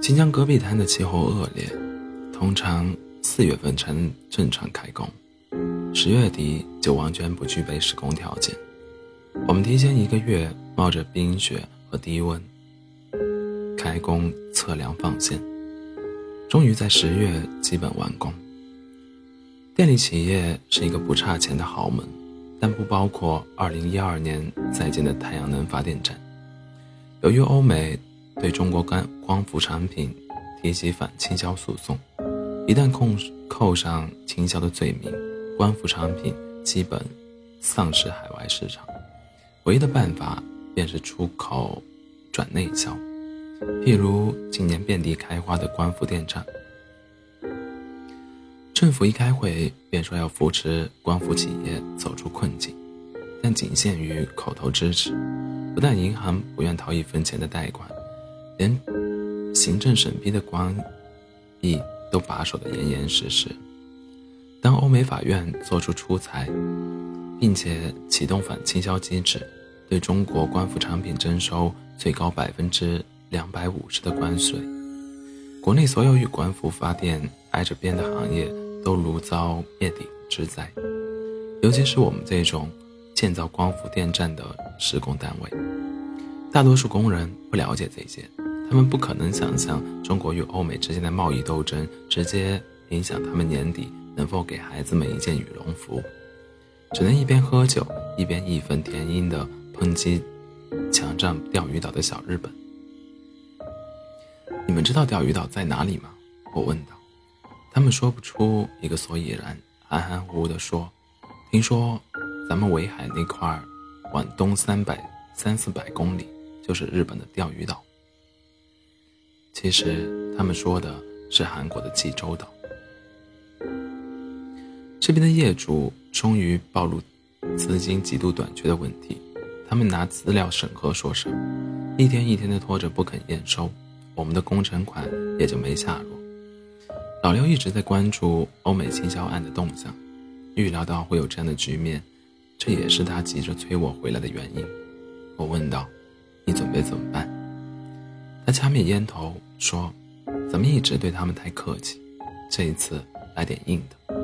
新疆戈壁滩的气候恶劣，通常四月份才能正常开工，十月底就完全不具备施工条件。我们提前一个月冒着冰雪和低温开工测量放线，终于在十月基本完工。电力企业是一个不差钱的豪门，但不包括2012年在建的太阳能发电站。由于欧美。对中国光光伏产品提起反倾销诉讼，一旦控扣上倾销的罪名，光伏产品基本丧失海外市场。唯一的办法便是出口转内销，譬如今年遍地开花的光伏电站。政府一开会便说要扶持光伏企业走出困境，但仅限于口头支持，不但银行不愿掏一分钱的贷款。连行政审批的关闭都把守得严严实实。当欧美法院作出出裁，并且启动反倾销机制，对中国光伏产品征收最高百分之两百五十的关税，国内所有与光伏发电挨着边的行业都如遭灭顶之灾。尤其是我们这种建造光伏电站的施工单位，大多数工人不了解这些。他们不可能想象中国与欧美之间的贸易斗争直接影响他们年底能否给孩子们一件羽绒服，只能一边喝酒一边义愤填膺地抨击强占钓鱼岛的小日本。你们知道钓鱼岛在哪里吗？我问道。他们说不出一个所以然，含含糊糊地说：“听说咱们围海那块儿往东三百三四百公里就是日本的钓鱼岛。”其实他们说的是韩国的济州岛。这边的业主终于暴露资金极度短缺的问题，他们拿资料审核说事，一天一天的拖着不肯验收，我们的工程款也就没下落。老刘一直在关注欧美倾销案的动向，预料到会有这样的局面，这也是他急着催我回来的原因。我问道：“你准备怎么办？”他掐灭烟头。说：“咱们一直对他们太客气，这一次来点硬的。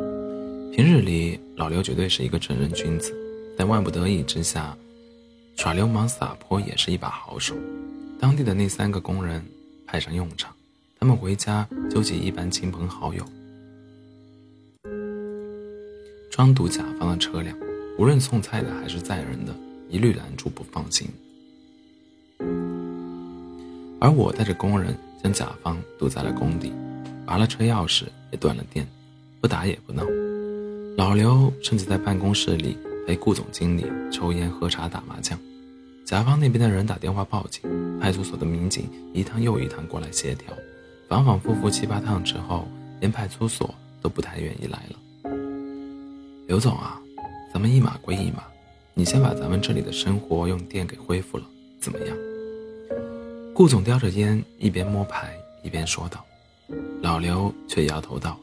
平日里老刘绝对是一个正人君子，在万不得已之下，耍流氓撒泼也是一把好手。当地的那三个工人派上用场，他们回家纠集一班亲朋好友，装堵甲方的车辆，无论送菜的还是载人的，一律拦住不放行。而我带着工人。”将甲方堵在了工地，拔了车钥匙，也断了电，不打也不闹。老刘甚至在办公室里陪顾总经理抽烟、喝茶、打麻将。甲方那边的人打电话报警，派出所的民警一趟又一趟过来协调，反反复复七八趟之后，连派出所都不太愿意来了。刘总啊，咱们一码归一码，你先把咱们这里的生活用电给恢复了，怎么样？顾总叼着烟，一边摸牌一边说道：“老刘却摇头道，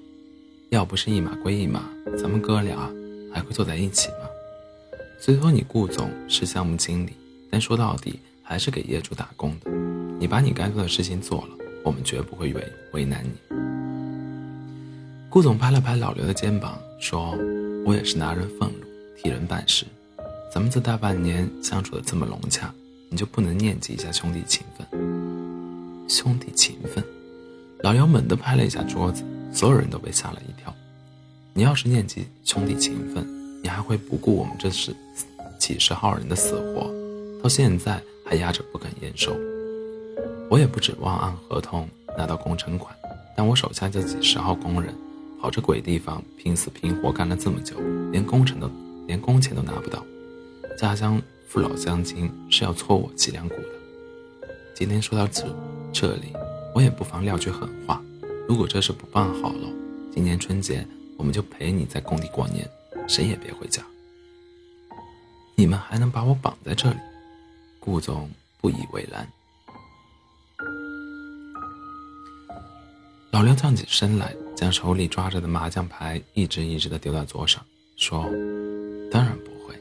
要不是一码归一码，咱们哥俩还会坐在一起吗？虽说你顾总是项目经理，但说到底还是给业主打工的。你把你该做的事情做了，我们绝不会为为难你。”顾总拍了拍老刘的肩膀，说：“我也是拿人俸禄，替人办事。咱们这大半年相处的这么融洽。”你就不能念及一下兄弟情分？兄弟情分！老刘猛地拍了一下桌子，所有人都被吓了一跳。你要是念及兄弟情分，你还会不顾我们这是几十号人的死活，到现在还压着不肯验收。我也不指望按合同拿到工程款，但我手下这几十号工人，跑这鬼地方拼死拼活干了这么久，连工程都连工钱都拿不到，家乡。父老乡亲是要搓我脊梁骨的。今天说到这这里，我也不妨撂句狠话：如果这事不办好了，今年春节我们就陪你在工地过年，谁也别回家。你们还能把我绑在这里？顾总不以为然。老刘站起身来，将手里抓着的麻将牌一只一只的丢在桌上，说：“当然不会，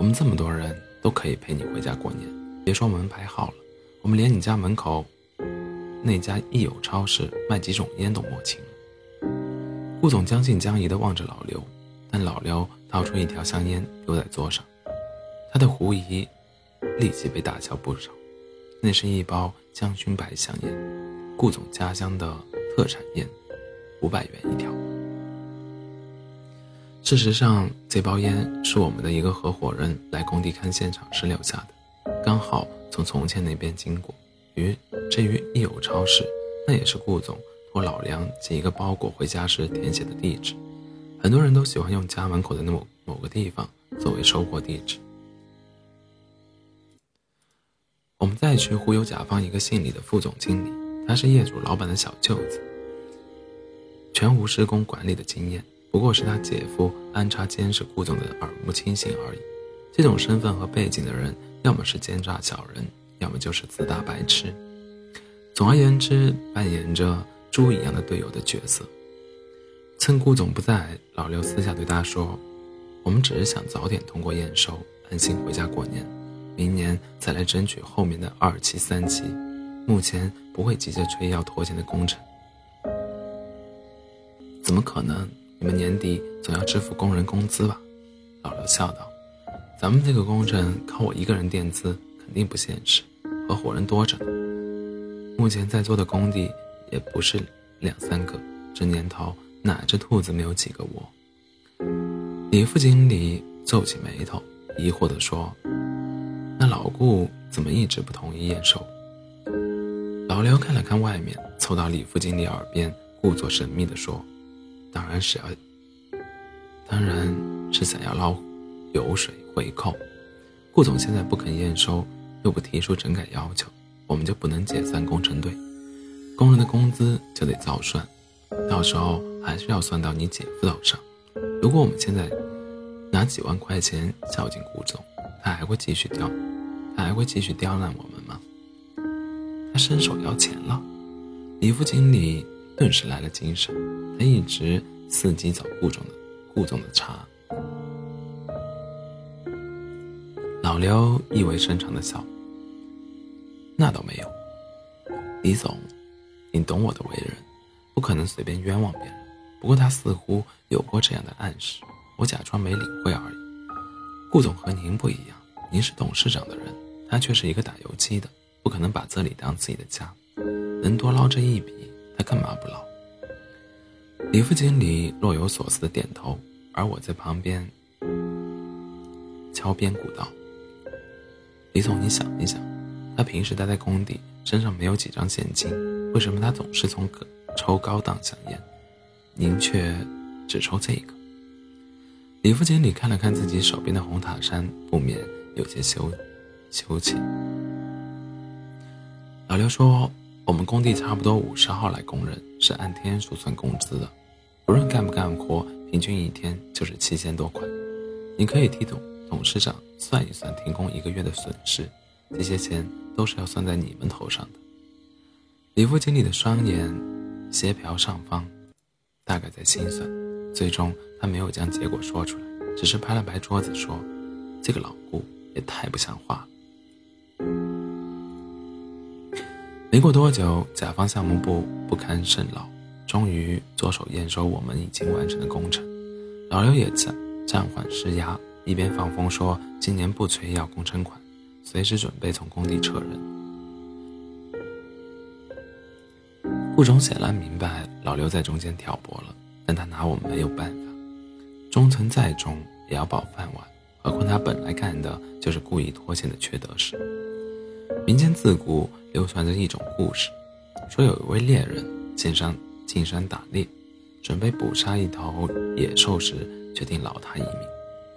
我们这么多人。”都可以陪你回家过年，别说门牌号了，我们连你家门口那家益友超市卖几种烟都摸清了。顾总将信将疑地望着老刘，但老刘掏出一条香烟丢在桌上，他的狐疑立即被打消不少。那是一包香薰白香烟，顾总家乡的特产烟，五百元一条。事实上，这包烟是我们的一个合伙人来工地看现场时留下的，刚好从从前那边经过。于至于益友超市，那也是顾总托老梁寄一个包裹回家时填写的地址。很多人都喜欢用家门口的那某某个地方作为收货地址。我们再去忽悠甲方一个姓李的副总经理，他是业主老板的小舅子，全无施工管理的经验，不过是他姐夫安插监视顾总的耳目清醒而已。这种身份和背景的人，要么是奸诈小人。要么就是自大白痴，总而言之，扮演着猪一样的队友的角色。趁顾总不在，老刘私下对他说：“我们只是想早点通过验收，安心回家过年，明年再来争取后面的二期、三期。目前不会急着催要拖欠的工程。”怎么可能？你们年底总要支付工人工资吧？老刘笑道：“咱们这个工程靠我一个人垫资。”肯定不现实，合伙人多着呢。目前在做的工地也不是两三个，这年头哪只兔子没有几个窝？李副经理皱起眉头，疑惑地说：“那老顾怎么一直不同意验收？”老刘看了看外面，凑到李副经理耳边，故作神秘地说：“当然是要，当然是想要捞油水回扣。顾总现在不肯验收。”又不提出整改要求，我们就不能解散工程队，工人的工资就得照算，到时候还是要算到你姐夫头上。如果我们现在拿几万块钱孝敬顾总，他还会继续刁，他还会继续刁难我们吗？他伸手要钱了，李副经理顿时来了精神，他一直伺机找顾总的顾总的茬。老刘意味深长的笑。那倒没有，李总，你懂我的为人，不可能随便冤枉别人。不过他似乎有过这样的暗示，我假装没领会而已。顾总和您不一样，您是董事长的人，他却是一个打游击的，不可能把这里当自己的家。能多捞这一笔，他干嘛不捞？李副经理若有所思的点头，而我在旁边敲边鼓道：“李总，你想一想。”他平时待在工地，身上没有几张现金，为什么他总是从抽高档香烟？您却只抽这个？李副经理看了看自己手边的红塔山，不免有些羞羞怯。老刘说：“我们工地差不多五十号来工人，是按天数算工资的，不论干不干活，平均一天就是七千多块。你可以替董董事长算一算停工一个月的损失，这些钱。”都是要算在你们头上的。李副经理的双眼斜瞟上方，大概在心算。最终，他没有将结果说出来，只是拍了拍桌子说：“这个老顾也太不像话了。”没过多久，甲方项目部不堪甚劳，终于着手验收我们已经完成的工程。老刘也暂暂缓施压，一边放风说：“今年不催要工程款。”随时准备从工地撤人。顾总显然明白老刘在中间挑拨了，但他拿我们没有办法。中层再重也要保饭碗，何况他本来干的就是故意拖欠的缺德事。民间自古流传着一种故事，说有一位猎人进山进山打猎，准备捕杀一头野兽时，决定饶他一命。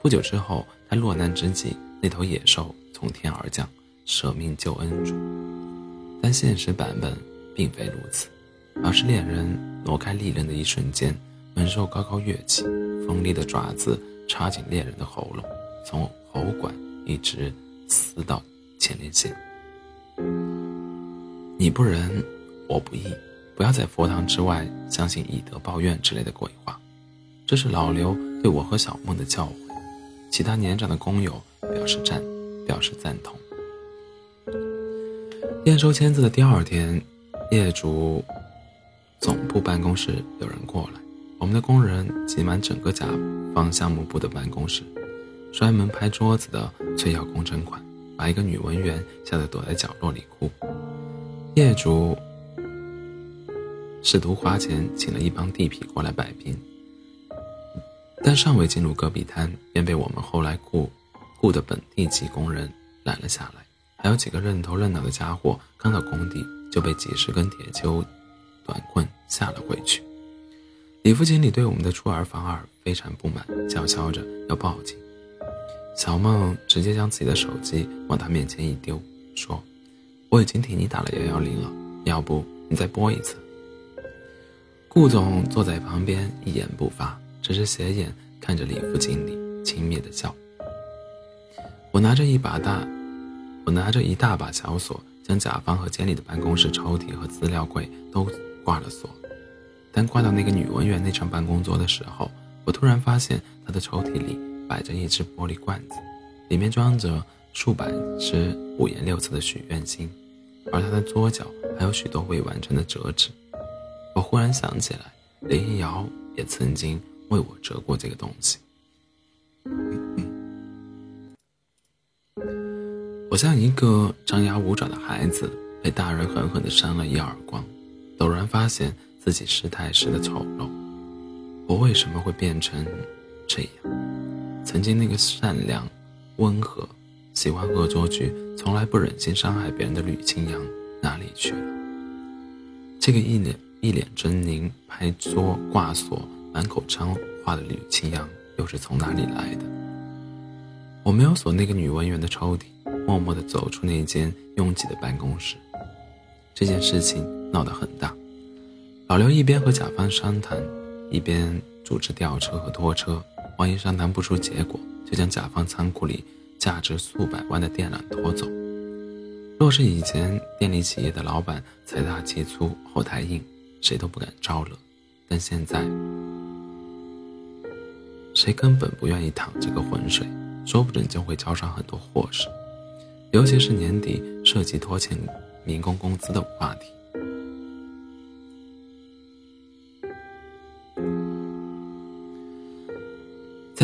不久之后，他落难之际。那头野兽从天而降，舍命救恩主。但现实版本并非如此，而是猎人挪开利刃的一瞬间，猛兽高高跃起，锋利的爪子插进猎人的喉咙，从喉管一直撕到前列腺。你不仁，我不义，不要在佛堂之外相信以德报怨之类的鬼话。这是老刘对我和小梦的教诲。其他年长的工友表示赞，表示赞同。验收签字的第二天，业主总部办公室有人过来，我们的工人挤满整个甲方项目部的办公室，摔门拍桌子的催要工程款，把一个女文员吓得躲在角落里哭。业主试图花钱请了一帮地痞过来摆平，但尚未进入戈壁滩，便被我们后来雇雇的本地籍工人拦了下来，还有几个认头认脑的家伙刚到工地。就被几十根铁锹、短棍吓了回去。李副经理对我们的出尔反尔非常不满，叫嚣着要报警。小梦直接将自己的手机往他面前一丢，说：“我已经替你打了幺幺零了，要不你再拨一次。”顾总坐在旁边一言不发，只是斜眼看着李副经理，轻蔑的笑。我拿着一把大，我拿着一大把小锁。将甲方和监理的办公室抽屉和资料柜都挂了锁，当挂到那个女文员那张办公桌的时候，我突然发现她的抽屉里摆着一只玻璃罐子，里面装着数百只五颜六色的许愿星，而他的桌角还有许多未完成的折纸。我忽然想起来，林一瑶也曾经为我折过这个东西。我像一个张牙舞爪的孩子，被大人狠狠地扇了一耳光，陡然发现自己失态时的丑陋。我为什么会变成这样？曾经那个善良、温和、喜欢恶作剧、从来不忍心伤害别人的吕青阳哪里去了？这个一脸一脸狰狞、拍桌挂锁、满口脏话的吕青阳又是从哪里来的？我没有锁那个女文员的抽屉。默默地走出那间拥挤的办公室，这件事情闹得很大。老刘一边和甲方商谈，一边组织吊车和拖车。万一商谈不出结果，就将甲方仓库里价值数百万的电缆拖走。若是以前电力企业的老板财大气粗、后台硬，谁都不敢招惹。但现在，谁根本不愿意淌这个浑水，说不准就会招上很多祸事。尤其是年底涉及拖欠民工工资的话题，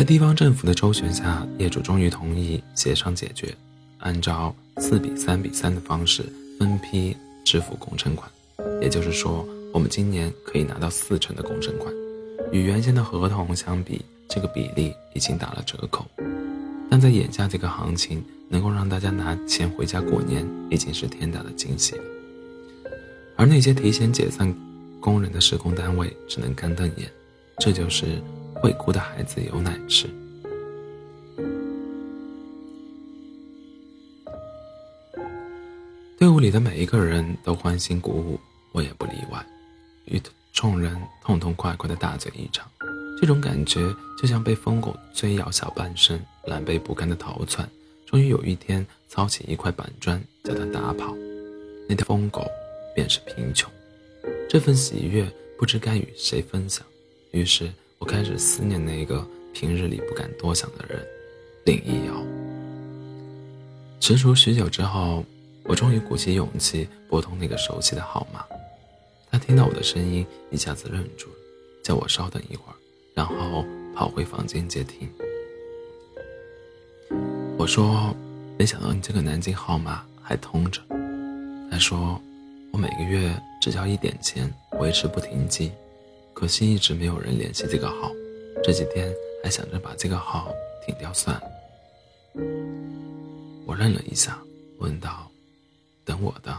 地方政府的周旋下，业主终于同意协商解决，按照四比三比三的方式分批支付工程款。也就是说，我们今年可以拿到四成的工程款，与原先的合同相比，这个比例已经打了折扣。但在眼下这个行情，能够让大家拿钱回家过年，已经是天大的惊喜了。而那些提前解散工人的施工单位，只能干瞪眼。这就是会哭的孩子有奶吃。队伍里的每一个人都欢欣鼓舞，我也不例外，与众人痛痛快快的大醉一场。这种感觉就像被疯狗追咬小半身，狼狈不堪的逃窜，终于有一天操起一块板砖将它打跑。那条疯狗便是贫穷。这份喜悦不知该与谁分享，于是我开始思念那个平日里不敢多想的人——林一瑶。踟蹰许久之后，我终于鼓起勇气拨通那个熟悉的号码。他听到我的声音，一下子愣住了，叫我稍等一会儿。然后跑回房间接听。我说：“没想到你这个南京号码还通着。”他说：“我每个月只交一点钱维持不停机，可惜一直没有人联系这个号。这几天还想着把这个号停掉算了。”我愣了一下，问道：“等我的？”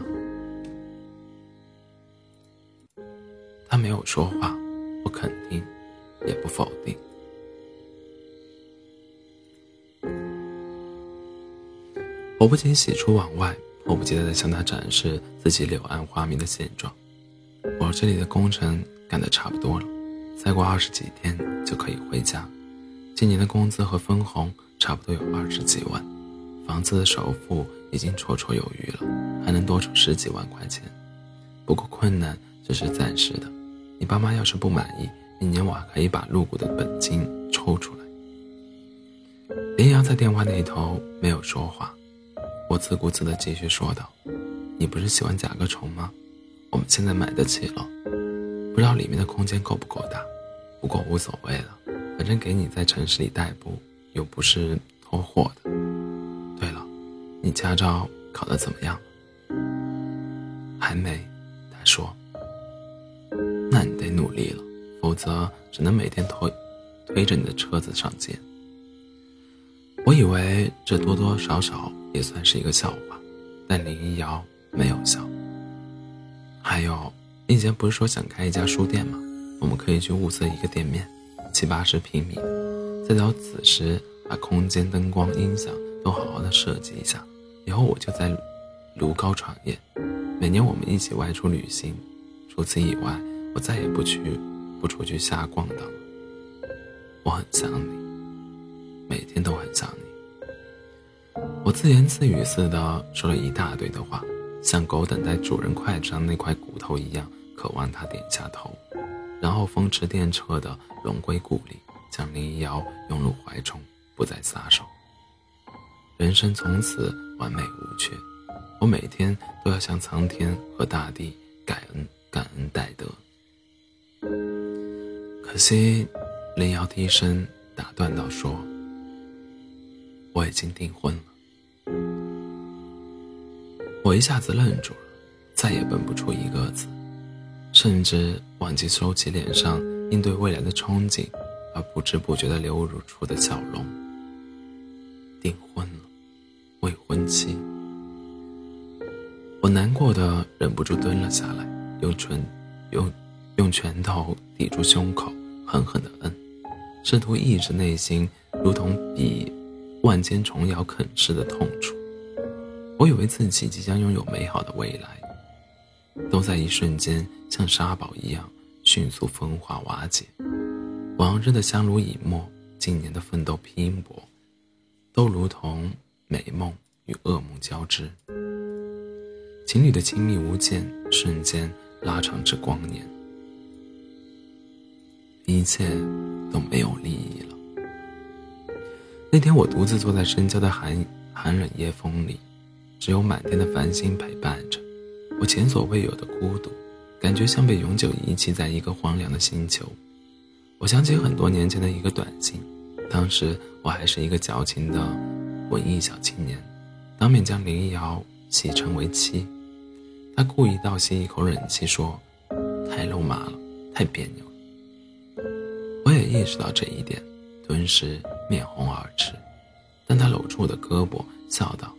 他没有说话，我肯定。也不否定。我不禁喜出望外，迫不及待地向他展示自己柳暗花明的现状。我这里的工程干得差不多了，再过二十几天就可以回家。今年的工资和分红差不多有二十几万，房子的首付已经绰绰有余了，还能多出十几万块钱。不过困难只是暂时的，你爸妈要是不满意。明年我还可以把入股的本金抽出来。林阳在电话那头没有说话，我自顾自地继续说道：“你不是喜欢甲壳虫吗？我们现在买得起了，不知道里面的空间够不够大，不过无所谓了，反正给你在城市里代步，又不是偷货的。对了，你驾照考得怎么样？还没，他说。那你得努力了，否则只能每天推推着你的车子上街。我以为这多多少少也算是一个笑话，但林一瑶没有笑。还有，你以前不是说想开一家书店吗？我们可以去物色一个店面，七八十平米，再找此时把空间、灯光、音响都好好的设计一下。以后我就在卢高创业，每年我们一起外出旅行。除此以外，我再也不去不出去瞎逛荡了。我很想你，每天都很想你。我自言自语似的说了一大堆的话。像狗等待主人快上那块头一样，渴望他点下头，然后风驰电掣的荣归故里，将林瑶拥入怀中，不再撒手。人生从此完美无缺，我每天都要向苍天和大地感恩感恩戴德。可惜，林瑶低声打断道：“说我已经订婚了。”我一下子愣住了，再也蹦不出一个字，甚至忘记收起脸上应对未来的憧憬而不知不觉的流露出的笑容。订婚了，未婚妻。我难过的忍不住蹲了下来，用唇用用拳头抵住胸口，狠狠的摁，试图抑制内心如同比万千虫咬啃噬的痛楚。我以为自己即将拥有美好的未来，都在一瞬间像沙堡一样迅速风化瓦解。往日的相濡以沫，今年的奋斗拼搏，都如同美梦与噩梦交织。情侣的亲密无间，瞬间拉长至光年，一切都没有意义了。那天，我独自坐在深郊的寒寒冷夜风里。只有满天的繁星陪伴着我，前所未有的孤独，感觉像被永久遗弃在一个荒凉的星球。我想起很多年前的一个短信，当时我还是一个矫情的文艺小青年，当面将林一瑶戏称为妻。他故意倒吸一口冷气说：“太肉麻了，太别扭了。”我也意识到这一点，顿时面红耳赤。但他搂住我的胳膊，笑道。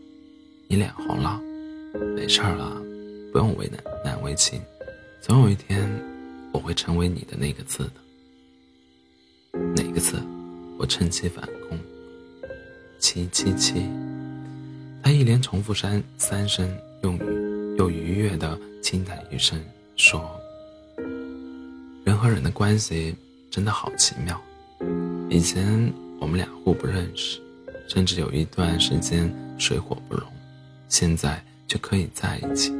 你脸红了，没事儿了，不用为难难为情，总有一天我会成为你的那个字的。哪个字？我趁机反攻。七七七。他一连重复三三声，用语又愉悦的轻叹一声，说：“人和人的关系真的好奇妙。以前我们俩互不认识，甚至有一段时间水火不容。”现在却可以在一起，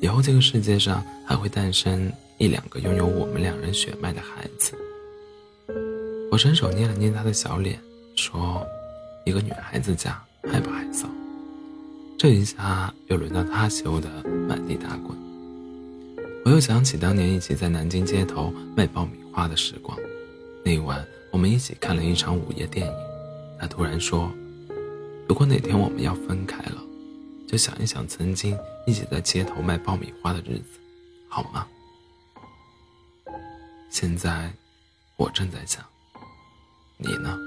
以后这个世界上还会诞生一两个拥有我们两人血脉的孩子。我伸手捏了捏他的小脸，说：“一个女孩子家害不害臊？”这一下又轮到他羞得满地打滚。我又想起当年一起在南京街头卖爆米花的时光，那晚我们一起看了一场午夜电影。他突然说：“如果哪天我们要分开了。”就想一想曾经一起在街头卖爆米花的日子，好吗？现在我正在想，你呢？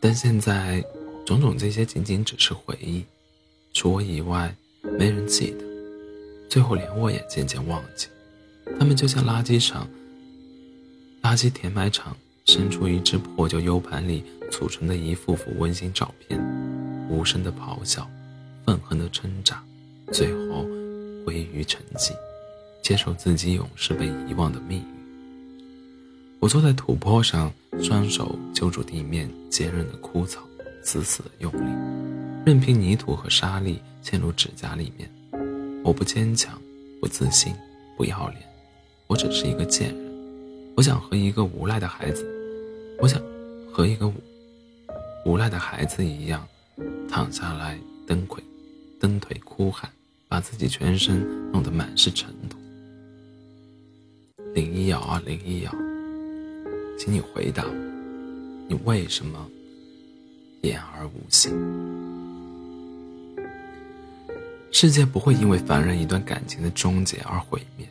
但现在种种这些仅仅只是回忆，除我以外没人记得，最后连我也渐渐忘记。他们就像垃圾场、垃圾填埋场伸出一只破旧 U 盘里储存的一幅幅温馨照片。无声的咆哮，愤恨的挣扎，最后归于沉寂，接受自己永世被遗忘的命运。我坐在土坡上，双手揪住地面坚韧的枯草，死死的用力，任凭泥土和沙粒嵌入指甲里面。我不坚强，不自信，不要脸，我只是一个贱人。我想和一个无赖的孩子，我想和一个无赖的孩子一样。躺下来，蹬腿，蹬腿哭喊，把自己全身弄得满是尘土。林一瑶啊，林一瑶，请你回答我，你为什么言而无信？世界不会因为凡人一段感情的终结而毁灭，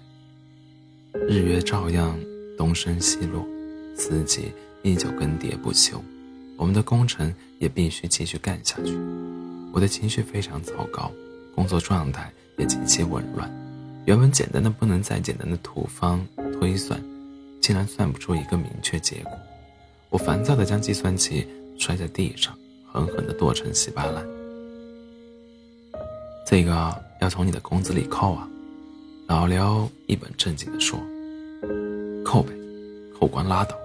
日月照样东升西落，四季依旧更迭不休，我们的工程也必须继续干下去。我的情绪非常糟糕，工作状态也极其紊乱。原本简单的不能再简单的土方推算，竟然算不出一个明确结果。我烦躁地将计算器摔在地上，狠狠地剁成稀巴烂。这个要从你的工资里扣啊！老刘一本正经地说：“扣呗，扣光拉倒。”